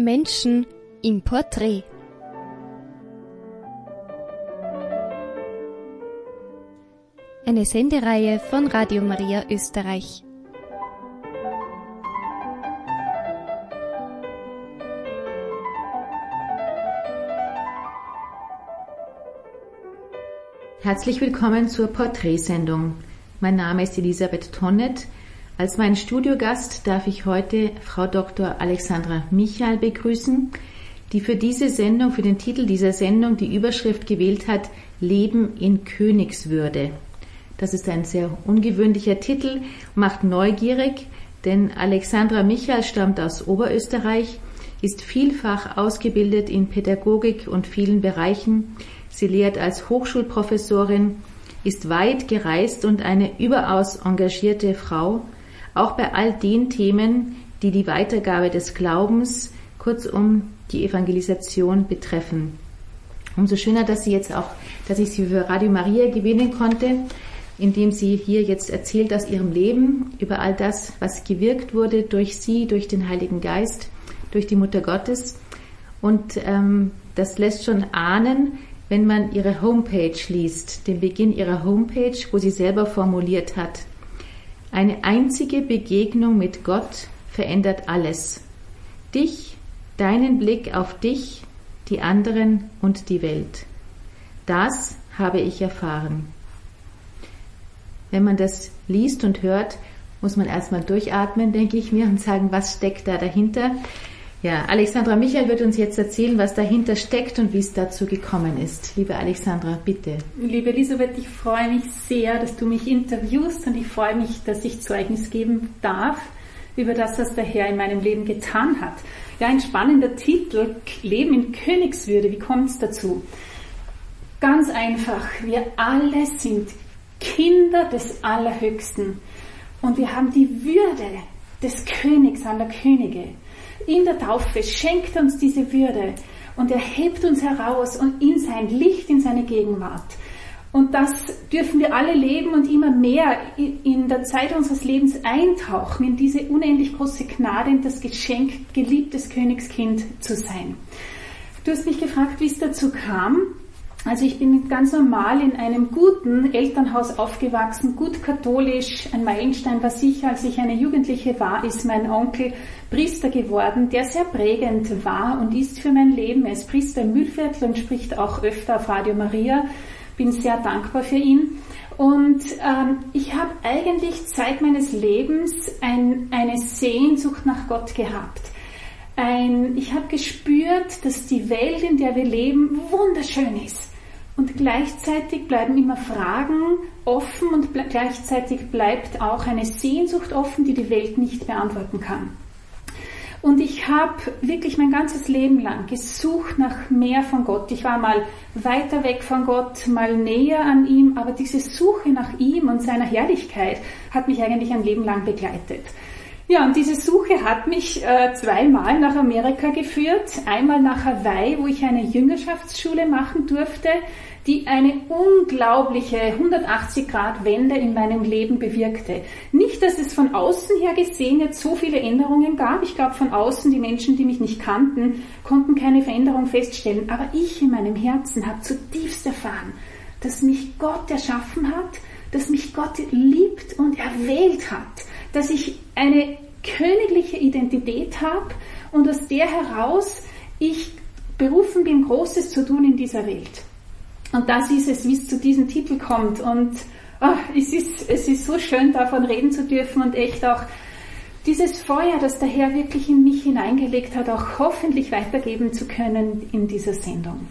Menschen im Porträt. Eine Sendereihe von Radio Maria Österreich. Herzlich willkommen zur Porträtsendung. Mein Name ist Elisabeth Tonnet. Als meinen Studiogast darf ich heute Frau Dr. Alexandra Michael begrüßen, die für diese Sendung, für den Titel dieser Sendung die Überschrift gewählt hat Leben in Königswürde. Das ist ein sehr ungewöhnlicher Titel, macht neugierig, denn Alexandra Michael stammt aus Oberösterreich, ist vielfach ausgebildet in Pädagogik und vielen Bereichen. Sie lehrt als Hochschulprofessorin, ist weit gereist und eine überaus engagierte Frau, auch bei all den Themen, die die Weitergabe des Glaubens, kurzum die Evangelisation betreffen. Umso schöner, dass sie jetzt auch, dass ich sie für Radio Maria gewinnen konnte, indem sie hier jetzt erzählt aus ihrem Leben über all das, was gewirkt wurde durch sie, durch den Heiligen Geist, durch die Mutter Gottes. Und ähm, das lässt schon ahnen, wenn man ihre Homepage liest, den Beginn ihrer Homepage, wo sie selber formuliert hat. Eine einzige Begegnung mit Gott verändert alles. Dich, deinen Blick auf dich, die anderen und die Welt. Das habe ich erfahren. Wenn man das liest und hört, muss man erstmal durchatmen, denke ich mir, und sagen, was steckt da dahinter. Ja, Alexandra Michael wird uns jetzt erzählen, was dahinter steckt und wie es dazu gekommen ist. Liebe Alexandra, bitte. Liebe Elisabeth, ich freue mich sehr, dass du mich interviewst und ich freue mich, dass ich Zeugnis geben darf über das, was der Herr in meinem Leben getan hat. Ja, ein spannender Titel, Leben in Königswürde. Wie kommt es dazu? Ganz einfach, wir alle sind Kinder des Allerhöchsten und wir haben die Würde des Königs aller Könige in der Taufe schenkt uns diese Würde und er hebt uns heraus und in sein Licht, in seine Gegenwart. Und das dürfen wir alle leben und immer mehr in der Zeit unseres Lebens eintauchen, in diese unendlich große Gnade, in das Geschenk, geliebtes Königskind zu sein. Du hast mich gefragt, wie es dazu kam. Also ich bin ganz normal in einem guten Elternhaus aufgewachsen, gut katholisch. Ein Meilenstein war sicher, als ich eine Jugendliche war, ist mein Onkel Priester geworden, der sehr prägend war und ist für mein Leben. Er ist Priester im Mühlviertel und spricht auch öfter auf Radio Maria. Bin sehr dankbar für ihn. Und ähm, ich habe eigentlich seit meines Lebens ein, eine Sehnsucht nach Gott gehabt. Ein, ich habe gespürt, dass die Welt, in der wir leben, wunderschön ist und gleichzeitig bleiben immer Fragen offen und gleichzeitig bleibt auch eine Sehnsucht offen, die die Welt nicht beantworten kann. Und ich habe wirklich mein ganzes Leben lang gesucht nach mehr von Gott. Ich war mal weiter weg von Gott, mal näher an ihm, aber diese Suche nach ihm und seiner Herrlichkeit hat mich eigentlich ein Leben lang begleitet. Ja, und diese Suche hat mich äh, zweimal nach Amerika geführt. Einmal nach Hawaii, wo ich eine Jüngerschaftsschule machen durfte die eine unglaubliche 180-Grad-Wende in meinem Leben bewirkte. Nicht, dass es von außen her gesehen jetzt so viele Änderungen gab. Ich glaube, von außen, die Menschen, die mich nicht kannten, konnten keine Veränderung feststellen. Aber ich in meinem Herzen habe zutiefst erfahren, dass mich Gott erschaffen hat, dass mich Gott liebt und erwählt hat, dass ich eine königliche Identität habe und aus der heraus ich berufen bin, Großes zu tun in dieser Welt. Und das ist es, wie es zu diesem Titel kommt. Und oh, es, ist, es ist so schön, davon reden zu dürfen und echt auch dieses Feuer, das der Herr wirklich in mich hineingelegt hat, auch hoffentlich weitergeben zu können in dieser Sendung.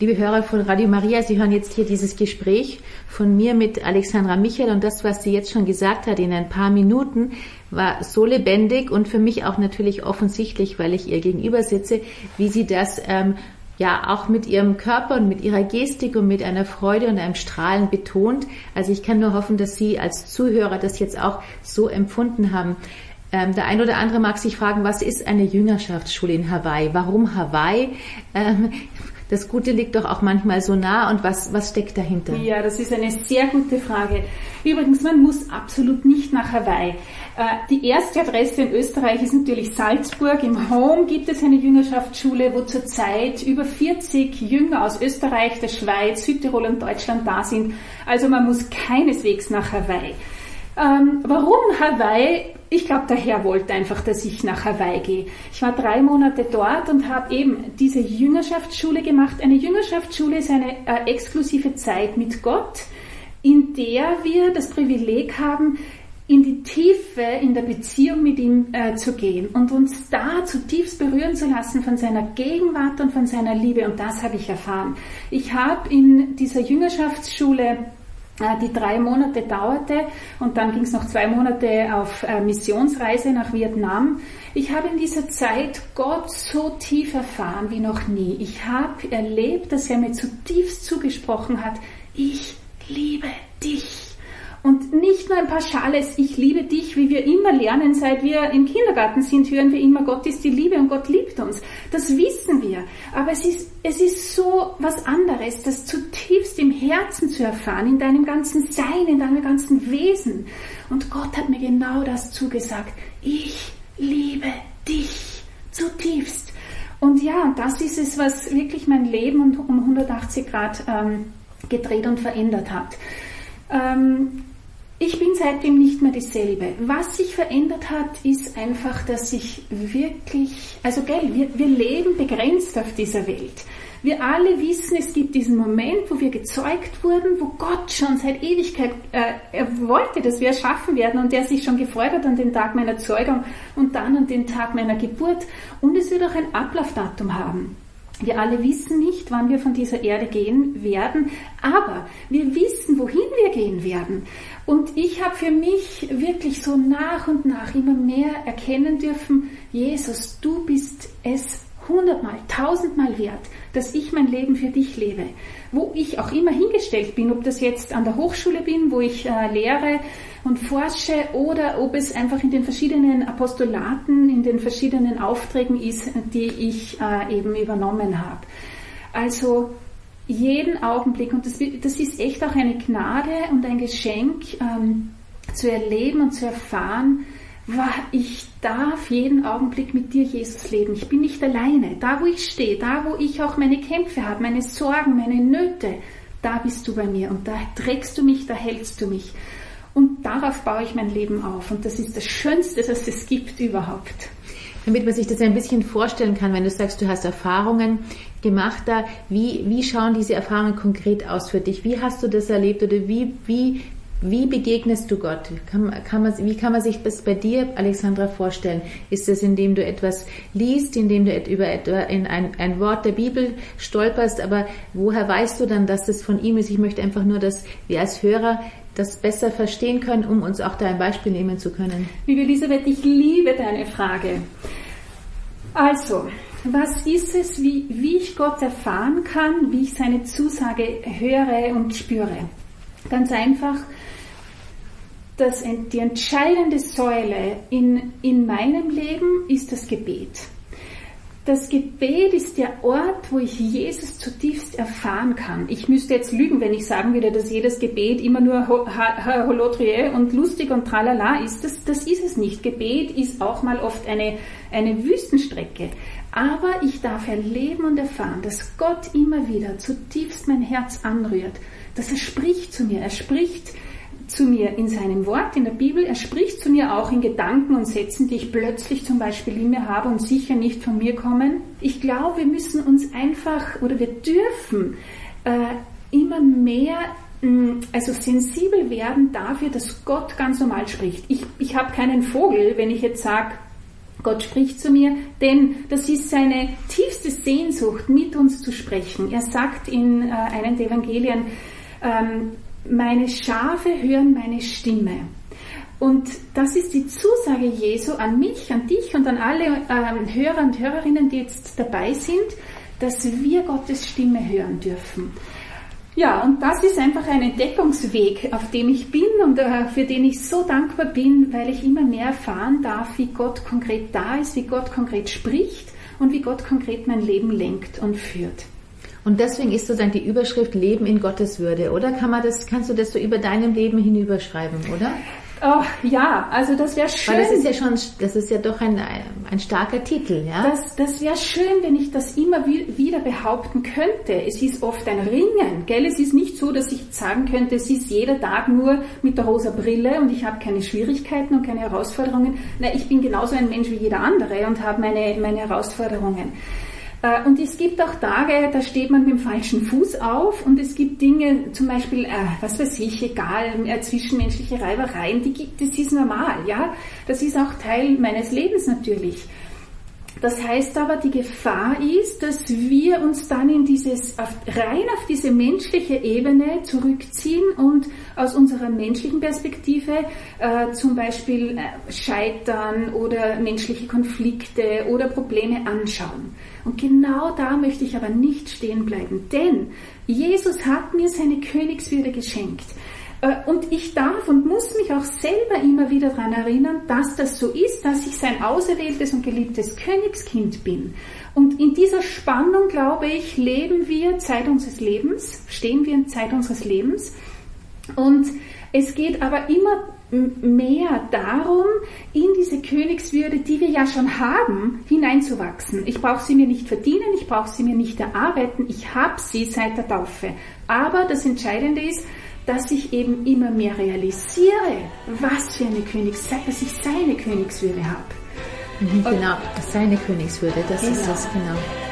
Liebe Hörer von Radio Maria, Sie hören jetzt hier dieses Gespräch von mir mit Alexandra Michael und das, was sie jetzt schon gesagt hat in ein paar Minuten, war so lebendig und für mich auch natürlich offensichtlich, weil ich ihr gegenüber sitze, wie sie das ähm, ja auch mit ihrem Körper und mit ihrer Gestik und mit einer Freude und einem Strahlen betont. Also ich kann nur hoffen, dass Sie als Zuhörer das jetzt auch so empfunden haben. Ähm, der ein oder andere mag sich fragen, was ist eine Jüngerschaftsschule in Hawaii? Warum Hawaii? Ähm, das Gute liegt doch auch manchmal so nah und was, was steckt dahinter? Ja, das ist eine sehr gute Frage. Übrigens, man muss absolut nicht nach Hawaii. Äh, die erste Adresse in Österreich ist natürlich Salzburg. Im Home gibt es eine Jüngerschaftsschule, wo zurzeit über 40 Jünger aus Österreich, der Schweiz, Südtirol und Deutschland da sind. Also man muss keineswegs nach Hawaii. Ähm, warum Hawaii? Ich glaube, der Herr wollte einfach, dass ich nach Hawaii gehe. Ich war drei Monate dort und habe eben diese Jüngerschaftsschule gemacht. Eine Jüngerschaftsschule ist eine äh, exklusive Zeit mit Gott, in der wir das Privileg haben, in die Tiefe in der Beziehung mit ihm äh, zu gehen und uns da zutiefst berühren zu lassen von seiner Gegenwart und von seiner Liebe. Und das habe ich erfahren. Ich habe in dieser Jüngerschaftsschule die drei Monate dauerte und dann ging es noch zwei Monate auf äh, Missionsreise nach Vietnam. Ich habe in dieser Zeit Gott so tief erfahren wie noch nie. Ich habe erlebt, dass er mir zutiefst zugesprochen hat, ich liebe dich. Und nicht nur ein pauschales Ich liebe dich, wie wir immer lernen, seit wir im Kindergarten sind, hören wir immer, Gott ist die Liebe und Gott liebt uns. Das wissen wir. Aber es ist, es ist so was anderes, das zutiefst im Herzen zu erfahren, in deinem ganzen Sein, in deinem ganzen Wesen. Und Gott hat mir genau das zugesagt. Ich liebe dich zutiefst. Und ja, das ist es, was wirklich mein Leben um 180 Grad ähm, gedreht und verändert hat. Ähm, ich bin seitdem nicht mehr dieselbe. Was sich verändert hat, ist einfach, dass ich wirklich, also gell, wir, wir leben begrenzt auf dieser Welt. Wir alle wissen, es gibt diesen Moment, wo wir gezeugt wurden, wo Gott schon seit Ewigkeit, äh, er wollte, dass wir erschaffen werden und der sich schon gefreut hat an den Tag meiner Zeugung und dann an den Tag meiner Geburt. Und es wird auch ein Ablaufdatum haben. Wir alle wissen nicht, wann wir von dieser Erde gehen werden, aber wir wissen, wohin wir gehen werden. Und ich habe für mich wirklich so nach und nach immer mehr erkennen dürfen, Jesus, du bist es hundertmal, tausendmal wert, dass ich mein Leben für dich lebe. Wo ich auch immer hingestellt bin, ob das jetzt an der Hochschule bin, wo ich äh, lehre und forsche, oder ob es einfach in den verschiedenen Apostolaten, in den verschiedenen Aufträgen ist, die ich äh, eben übernommen habe. Also jeden Augenblick, und das, das, ist echt auch eine Gnade und ein Geschenk, ähm, zu erleben und zu erfahren, ich darf jeden Augenblick mit dir, Jesus, leben. Ich bin nicht alleine. Da, wo ich stehe, da, wo ich auch meine Kämpfe habe, meine Sorgen, meine Nöte, da bist du bei mir und da trägst du mich, da hältst du mich. Und darauf baue ich mein Leben auf. Und das ist das Schönste, das es gibt überhaupt. Damit man sich das ein bisschen vorstellen kann, wenn du sagst, du hast Erfahrungen gemacht da, wie, wie schauen diese Erfahrungen konkret aus für dich? Wie hast du das erlebt oder wie, wie wie begegnest du Gott? Kann, kann man, wie kann man sich das bei dir, Alexandra, vorstellen? Ist es, indem du etwas liest, indem du über in ein, ein Wort der Bibel stolperst, aber woher weißt du dann, dass das von ihm ist? Ich möchte einfach nur, dass wir als Hörer das besser verstehen können, um uns auch da ein Beispiel nehmen zu können. Liebe Elisabeth, ich liebe deine Frage. Also, was ist es, wie, wie ich Gott erfahren kann, wie ich seine Zusage höre und spüre? Ganz einfach, dass die entscheidende Säule in, in meinem Leben ist das Gebet. Das Gebet ist der Ort, wo ich Jesus zutiefst erfahren kann. Ich müsste jetzt lügen, wenn ich sagen würde, dass jedes Gebet immer nur Holotrie und lustig und tralala ist. Das, das ist es nicht. Gebet ist auch mal oft eine, eine Wüstenstrecke. Aber ich darf erleben und erfahren, dass Gott immer wieder zutiefst mein Herz anrührt, dass er spricht zu mir. Er spricht zu mir in seinem Wort, in der Bibel. Er spricht zu mir auch in Gedanken und Sätzen, die ich plötzlich zum Beispiel in mir habe und sicher nicht von mir kommen. Ich glaube, wir müssen uns einfach oder wir dürfen äh, immer mehr mm, also sensibel werden dafür, dass Gott ganz normal spricht. Ich, ich habe keinen Vogel, wenn ich jetzt sage, Gott spricht zu mir, denn das ist seine tiefste Sehnsucht, mit uns zu sprechen. Er sagt in äh, einem der Evangelien, ähm, meine Schafe hören meine Stimme. Und das ist die Zusage Jesu an mich, an dich und an alle ähm, Hörer und Hörerinnen, die jetzt dabei sind, dass wir Gottes Stimme hören dürfen. Ja, und das ist einfach ein Entdeckungsweg, auf dem ich bin und äh, für den ich so dankbar bin, weil ich immer mehr erfahren darf, wie Gott konkret da ist, wie Gott konkret spricht und wie Gott konkret mein Leben lenkt und führt. Und deswegen ist sozusagen die Überschrift Leben in Gottes Würde, oder? Kann man das, kannst du das so über deinem Leben hinüberschreiben, oder? Oh, ja, also das wäre schön. Weil das ist ja schon, das ist ja doch ein, ein starker Titel, ja? Das, das wäre schön, wenn ich das immer wieder behaupten könnte. Es ist oft ein Ringen, gell? Es ist nicht so, dass ich sagen könnte, es ist jeder Tag nur mit der rosa Brille und ich habe keine Schwierigkeiten und keine Herausforderungen. Nein, ich bin genauso ein Mensch wie jeder andere und habe meine, meine Herausforderungen. Äh, und es gibt auch Tage, da steht man mit dem falschen Fuß auf und es gibt Dinge, zum Beispiel, äh, was weiß ich, egal, äh, zwischenmenschliche Reibereien, die gibt, das ist normal, ja. Das ist auch Teil meines Lebens natürlich. Das heißt aber, die Gefahr ist, dass wir uns dann in dieses, auf, rein auf diese menschliche Ebene zurückziehen und aus unserer menschlichen Perspektive äh, zum Beispiel äh, Scheitern oder menschliche Konflikte oder Probleme anschauen. Und genau da möchte ich aber nicht stehen bleiben, denn Jesus hat mir seine Königswürde geschenkt. Äh, und ich darf und muss mich auch selber immer wieder daran erinnern, dass das so ist, dass ich sein auserwähltes und geliebtes Königskind bin. Und in dieser Spannung, glaube ich, leben wir Zeit unseres Lebens, stehen wir in Zeit unseres Lebens. Und es geht aber immer mehr darum, in diese Königswürde, die wir ja schon haben, hineinzuwachsen. Ich brauche sie mir nicht verdienen, ich brauche sie mir nicht erarbeiten, ich habe sie seit der Taufe. Aber das Entscheidende ist, dass ich eben immer mehr realisiere, was für eine Königs, dass ich seine Königswürde habe. Mhm, genau, seine Königswürde, das genau. ist das, genau.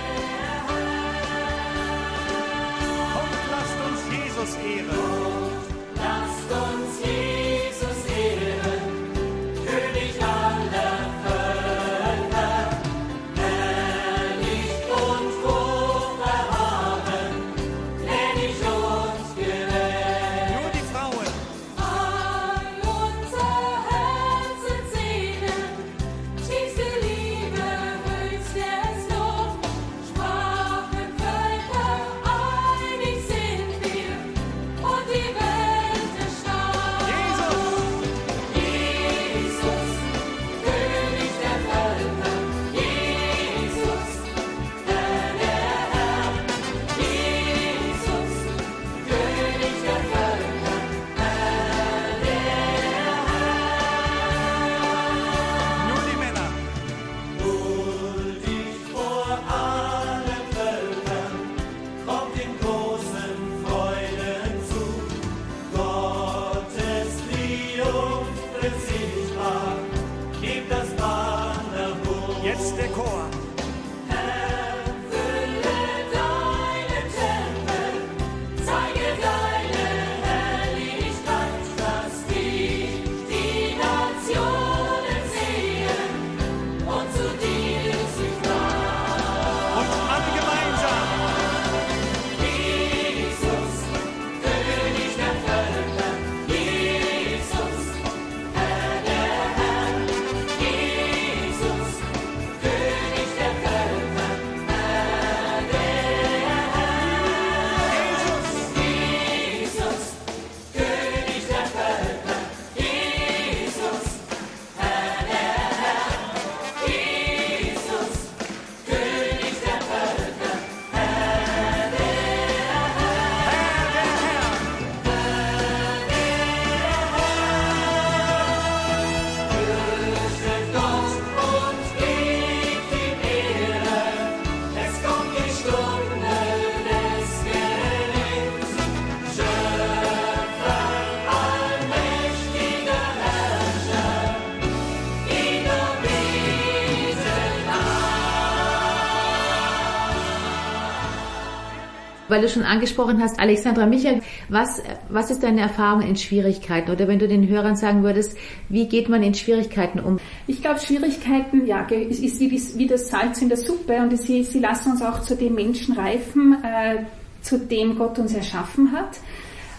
Weil du schon angesprochen hast, Alexandra Michael, was, was ist deine Erfahrung in Schwierigkeiten? Oder wenn du den Hörern sagen würdest, wie geht man in Schwierigkeiten um? Ich glaube, Schwierigkeiten, ja, ist wie, wie das Salz in der Suppe und sie, sie lassen uns auch zu dem Menschen reifen, äh, zu dem Gott uns erschaffen hat.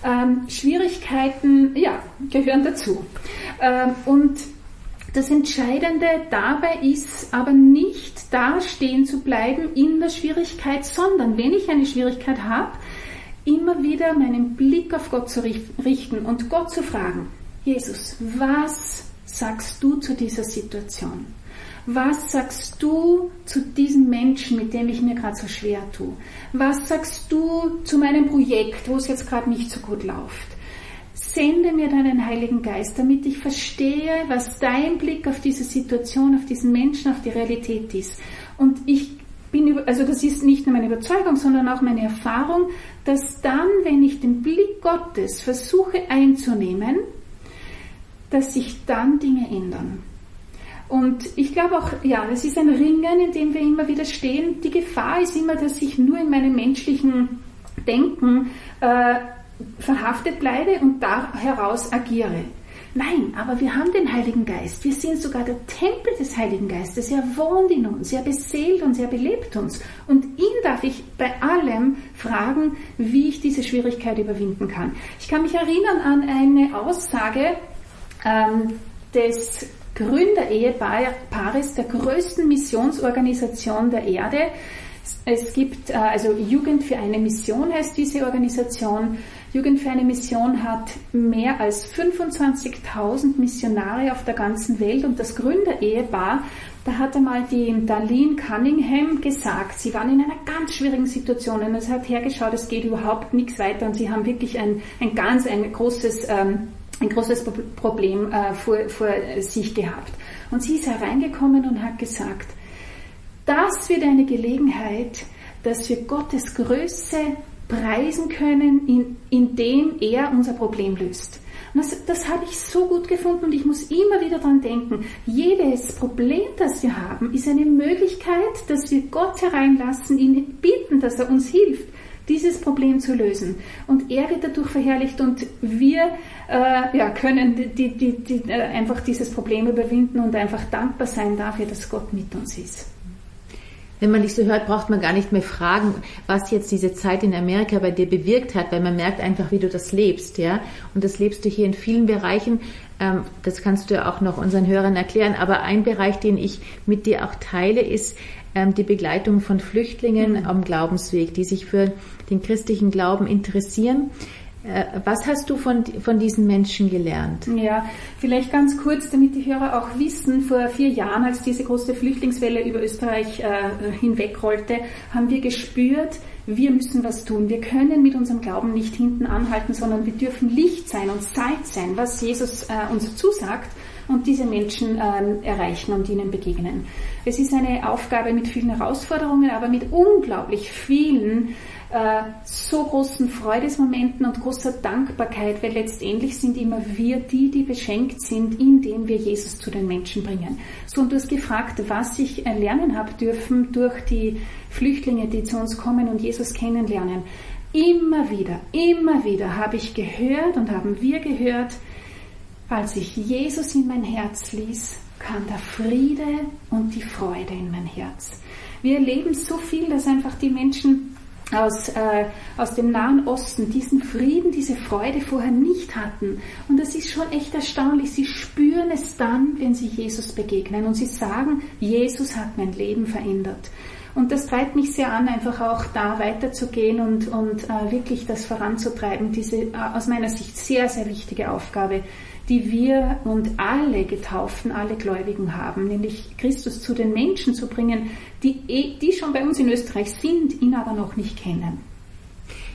Ähm, Schwierigkeiten, ja, gehören dazu. Ähm, und das Entscheidende dabei ist aber nicht da stehen zu bleiben in der Schwierigkeit, sondern wenn ich eine Schwierigkeit habe, immer wieder meinen Blick auf Gott zu richten und Gott zu fragen, Jesus, was sagst du zu dieser Situation? was sagst du zu diesem Menschen, mit dem ich mir gerade so schwer tue? Was sagst du zu meinem Projekt, wo es jetzt gerade nicht so gut läuft? Sende mir deinen Heiligen Geist, damit ich verstehe, was dein Blick auf diese Situation, auf diesen Menschen, auf die Realität ist. Und ich bin, also das ist nicht nur meine Überzeugung, sondern auch meine Erfahrung, dass dann, wenn ich den Blick Gottes versuche einzunehmen, dass sich dann Dinge ändern. Und ich glaube auch, ja, es ist ein Ringen, in dem wir immer wieder stehen. Die Gefahr ist immer, dass ich nur in meinem menschlichen Denken äh, verhaftet bleibe und da heraus agiere. Nein, aber wir haben den Heiligen Geist. Wir sind sogar der Tempel des Heiligen Geistes. Er wohnt in uns, er beseelt uns, er belebt uns. Und ihn darf ich bei allem fragen, wie ich diese Schwierigkeit überwinden kann. Ich kann mich erinnern an eine Aussage ähm, des Gründerehepaares der größten Missionsorganisation der Erde. Es gibt, äh, also Jugend für eine Mission heißt diese Organisation. Jugend für eine Mission hat mehr als 25.000 Missionare auf der ganzen Welt. Und das Gründerehepaar, da hat einmal die Darlene Cunningham gesagt, sie waren in einer ganz schwierigen Situation. Und es hat hergeschaut, es geht überhaupt nichts weiter. Und sie haben wirklich ein, ein ganz, ein großes ähm, ein großes Problem äh, vor, vor sich gehabt. Und sie ist hereingekommen und hat gesagt, das wird eine Gelegenheit, dass wir Gottes Größe preisen können, in, indem er unser Problem löst. Das, das habe ich so gut gefunden und ich muss immer wieder daran denken, jedes Problem, das wir haben, ist eine Möglichkeit, dass wir Gott hereinlassen, ihn bitten, dass er uns hilft dieses Problem zu lösen. Und er wird dadurch verherrlicht und wir äh, ja, können die, die, die, äh, einfach dieses Problem überwinden und einfach dankbar sein dafür, dass Gott mit uns ist. Wenn man dich so hört, braucht man gar nicht mehr fragen, was jetzt diese Zeit in Amerika bei dir bewirkt hat, weil man merkt einfach, wie du das lebst, ja. Und das lebst du hier in vielen Bereichen. Ähm, das kannst du ja auch noch unseren Hörern erklären. Aber ein Bereich, den ich mit dir auch teile, ist ähm, die Begleitung von Flüchtlingen mhm. am Glaubensweg, die sich für den christlichen Glauben interessieren. Äh, was hast du von, von diesen Menschen gelernt? Ja, vielleicht ganz kurz, damit die Hörer auch wissen, vor vier Jahren, als diese große Flüchtlingswelle über Österreich äh, hinwegrollte, haben wir gespürt, wir müssen was tun. Wir können mit unserem Glauben nicht hinten anhalten, sondern wir dürfen Licht sein und Salz sein, was Jesus äh, uns zusagt und diese Menschen ähm, erreichen und ihnen begegnen. Es ist eine Aufgabe mit vielen Herausforderungen, aber mit unglaublich vielen äh, so großen Freudesmomenten und großer Dankbarkeit, weil letztendlich sind immer wir die, die beschenkt sind, indem wir Jesus zu den Menschen bringen. So, und du hast gefragt, was ich lernen habe dürfen durch die Flüchtlinge, die zu uns kommen und Jesus kennenlernen. Immer wieder, immer wieder habe ich gehört und haben wir gehört, als ich Jesus in mein Herz ließ, kam der Friede und die Freude in mein Herz. Wir erleben so viel, dass einfach die Menschen aus, äh, aus dem Nahen Osten diesen Frieden, diese Freude vorher nicht hatten. Und das ist schon echt erstaunlich. Sie spüren es dann, wenn sie Jesus begegnen und sie sagen, Jesus hat mein Leben verändert. Und das treibt mich sehr an, einfach auch da weiterzugehen und, und äh, wirklich das voranzutreiben, diese äh, aus meiner Sicht sehr, sehr wichtige Aufgabe, die wir und alle Getauften, alle Gläubigen haben, nämlich Christus zu den Menschen zu bringen, die, eh, die schon bei uns in Österreich sind, ihn aber noch nicht kennen.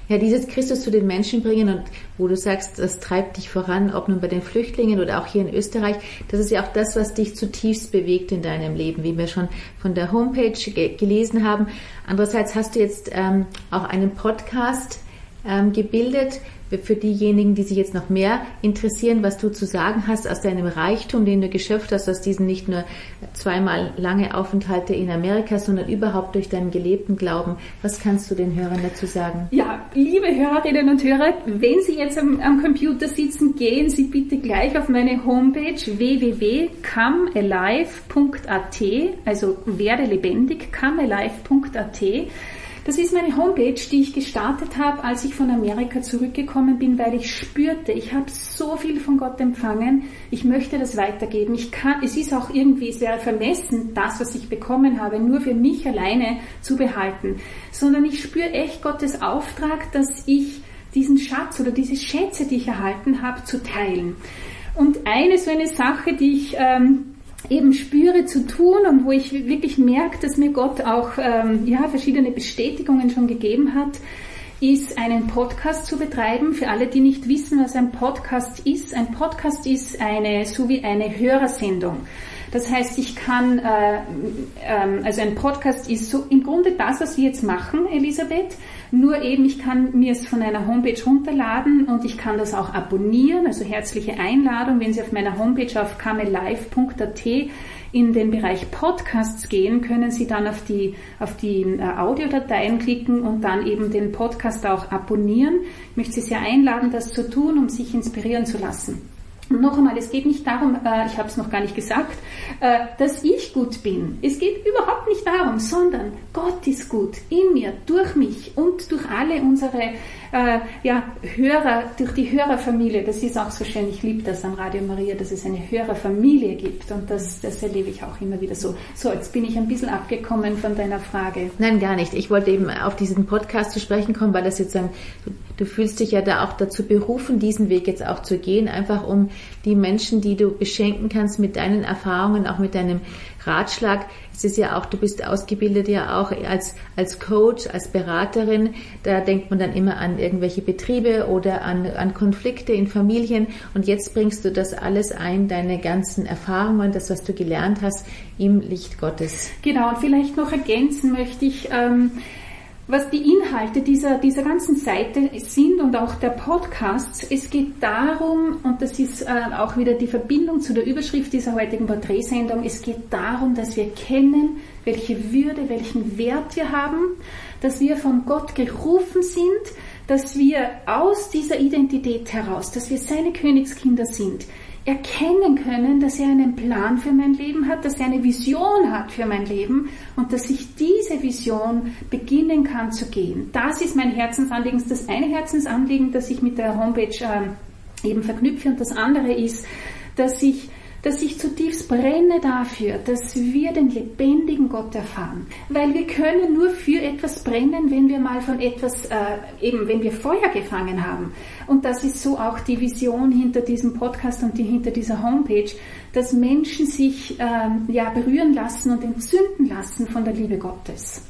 Ja, dieses Christus zu den Menschen bringen und wo du sagst, das treibt dich voran, ob nun bei den Flüchtlingen oder auch hier in Österreich, das ist ja auch das, was dich zutiefst bewegt in deinem Leben, wie wir schon von der Homepage ge gelesen haben. Andererseits hast du jetzt ähm, auch einen Podcast ähm, gebildet, für diejenigen, die sich jetzt noch mehr interessieren, was du zu sagen hast aus deinem Reichtum, den du geschöpft hast, aus diesen nicht nur zweimal lange Aufenthalte in Amerika, sondern überhaupt durch deinen gelebten Glauben. Was kannst du den Hörern dazu sagen? Ja, liebe Hörerinnen und Hörer, wenn Sie jetzt am, am Computer sitzen, gehen Sie bitte gleich auf meine Homepage www.comealive.at, also werde lebendig, comealive.at. Das ist meine Homepage, die ich gestartet habe, als ich von Amerika zurückgekommen bin, weil ich spürte, ich habe so viel von Gott empfangen, ich möchte das weitergeben. Ich kann, es ist auch irgendwie, es wäre vermessen, das, was ich bekommen habe, nur für mich alleine zu behalten, sondern ich spüre echt Gottes Auftrag, dass ich diesen Schatz oder diese Schätze, die ich erhalten habe, zu teilen. Und eine so eine Sache, die ich ähm, eben spüre zu tun und wo ich wirklich merke, dass mir Gott auch ähm, ja, verschiedene Bestätigungen schon gegeben hat, ist einen Podcast zu betreiben. Für alle, die nicht wissen, was ein Podcast ist. Ein Podcast ist eine, so wie eine Hörersendung. Das heißt, ich kann, äh, ähm, also ein Podcast ist so im Grunde das, was wir jetzt machen, Elisabeth. Nur eben, ich kann mir es von einer Homepage runterladen und ich kann das auch abonnieren. Also herzliche Einladung, wenn Sie auf meiner Homepage auf kamelive.at in den Bereich Podcasts gehen, können Sie dann auf die, auf die äh, Audiodateien klicken und dann eben den Podcast auch abonnieren. Ich möchte Sie sehr einladen, das zu tun, um sich inspirieren zu lassen. Noch einmal, es geht nicht darum, äh, ich habe es noch gar nicht gesagt, äh, dass ich gut bin. Es geht überhaupt nicht darum, sondern Gott ist gut in mir, durch mich und durch alle unsere äh, ja, Hörer, durch die Hörerfamilie. Das ist auch so schön. Ich liebe das an Radio Maria, dass es eine Hörerfamilie gibt und das, das erlebe ich auch immer wieder so. So, jetzt bin ich ein bisschen abgekommen von deiner Frage. Nein, gar nicht. Ich wollte eben auf diesen Podcast zu sprechen kommen, weil das jetzt ein, du fühlst dich ja da auch dazu berufen, diesen Weg jetzt auch zu gehen, einfach um die Menschen, die du beschenken kannst mit deinen Erfahrungen, auch mit deinem Ratschlag. Es ist ja auch, du bist ausgebildet ja auch als, als Coach, als Beraterin. Da denkt man dann immer an irgendwelche Betriebe oder an, an Konflikte in Familien. Und jetzt bringst du das alles ein, deine ganzen Erfahrungen, das, was du gelernt hast, im Licht Gottes. Genau, und vielleicht noch ergänzen möchte ich, ähm, was die Inhalte dieser, dieser ganzen Seite sind und auch der Podcasts. Es geht darum, und das ist äh, auch wieder die Verbindung zu der Überschrift dieser heutigen Porträtsendung, es geht darum, dass wir kennen, welche Würde, welchen Wert wir haben, dass wir von Gott gerufen sind, dass wir aus dieser Identität heraus, dass wir seine Königskinder sind, erkennen können, dass er einen Plan für mein Leben hat, dass er eine Vision hat für mein Leben und dass ich diese Vision beginnen kann zu gehen. Das ist mein Herzensanliegen, das eine Herzensanliegen, das ich mit der Homepage äh, eben verknüpfe und das andere ist, dass ich dass ich zutiefst brenne dafür, dass wir den lebendigen Gott erfahren. Weil wir können nur für etwas brennen, wenn wir mal von etwas, äh, eben wenn wir Feuer gefangen haben. Und das ist so auch die Vision hinter diesem Podcast und die, hinter dieser Homepage, dass Menschen sich äh, ja, berühren lassen und entzünden lassen von der Liebe Gottes.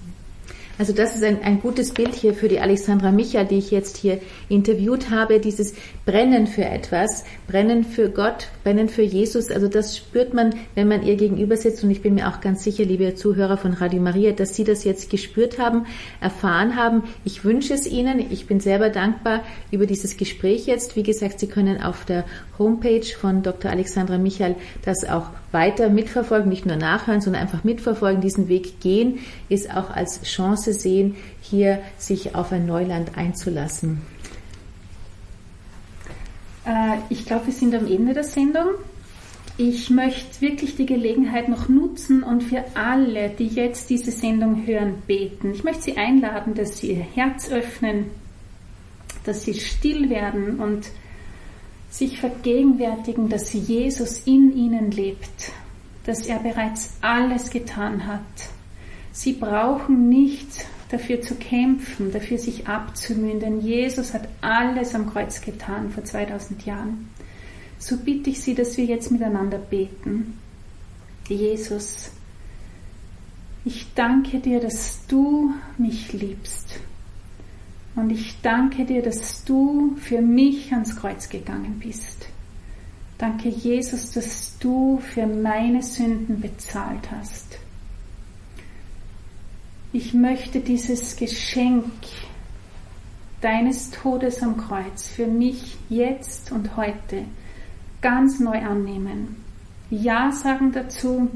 Also das ist ein, ein gutes Bild hier für die Alexandra Micha, die ich jetzt hier interviewt habe, dieses Brennen für etwas, Brennen für Gott, Brennen für Jesus. Also das spürt man, wenn man ihr gegenüber sitzt und ich bin mir auch ganz sicher, liebe Zuhörer von Radio Maria, dass Sie das jetzt gespürt haben, erfahren haben. Ich wünsche es Ihnen. Ich bin selber dankbar über dieses Gespräch jetzt. Wie gesagt, Sie können auf der Homepage von Dr. Alexandra Michael das auch weiter mitverfolgen, nicht nur nachhören, sondern einfach mitverfolgen, diesen Weg gehen, ist auch als Chance Chance sehen, hier sich auf ein Neuland einzulassen? Äh, ich glaube, wir sind am Ende der Sendung. Ich möchte wirklich die Gelegenheit noch nutzen und für alle, die jetzt diese Sendung hören, beten. Ich möchte Sie einladen, dass Sie Ihr Herz öffnen, dass Sie still werden und sich vergegenwärtigen, dass Jesus in Ihnen lebt, dass er bereits alles getan hat, Sie brauchen nicht dafür zu kämpfen, dafür sich abzumühen, denn Jesus hat alles am Kreuz getan vor 2000 Jahren. So bitte ich Sie, dass wir jetzt miteinander beten. Jesus, ich danke dir, dass du mich liebst. Und ich danke dir, dass du für mich ans Kreuz gegangen bist. Danke, Jesus, dass du für meine Sünden bezahlt hast. Ich möchte dieses Geschenk deines Todes am Kreuz für mich jetzt und heute ganz neu annehmen. Ja sagen dazu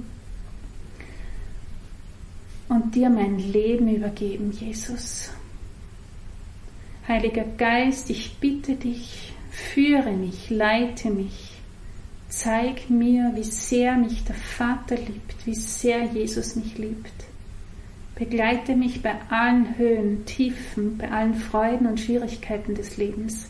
und dir mein Leben übergeben, Jesus. Heiliger Geist, ich bitte dich, führe mich, leite mich, zeig mir, wie sehr mich der Vater liebt, wie sehr Jesus mich liebt. Begleite mich bei allen Höhen, Tiefen, bei allen Freuden und Schwierigkeiten des Lebens.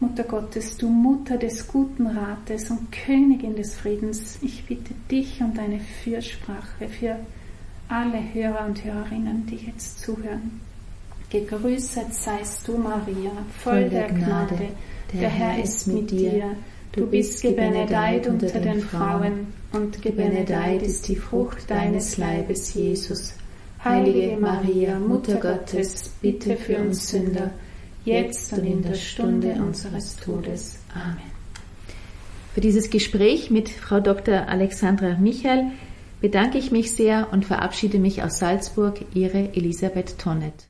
Mutter Gottes, du Mutter des guten Rates und Königin des Friedens, ich bitte dich um deine Fürsprache für alle Hörer und Hörerinnen, die jetzt zuhören. Gegrüßet seist du, Maria, voll der Gnade, der Herr ist mit dir. Du bist gebenedeit unter den Frauen, und gebenedeit ist die Frucht deines Leibes, Jesus. Heilige Maria, Mutter Gottes, bitte für uns Sünder, jetzt und in der Stunde unseres Todes. Amen. Für dieses Gespräch mit Frau Dr. Alexandra Michael bedanke ich mich sehr und verabschiede mich aus Salzburg, Ihre Elisabeth Tonnet.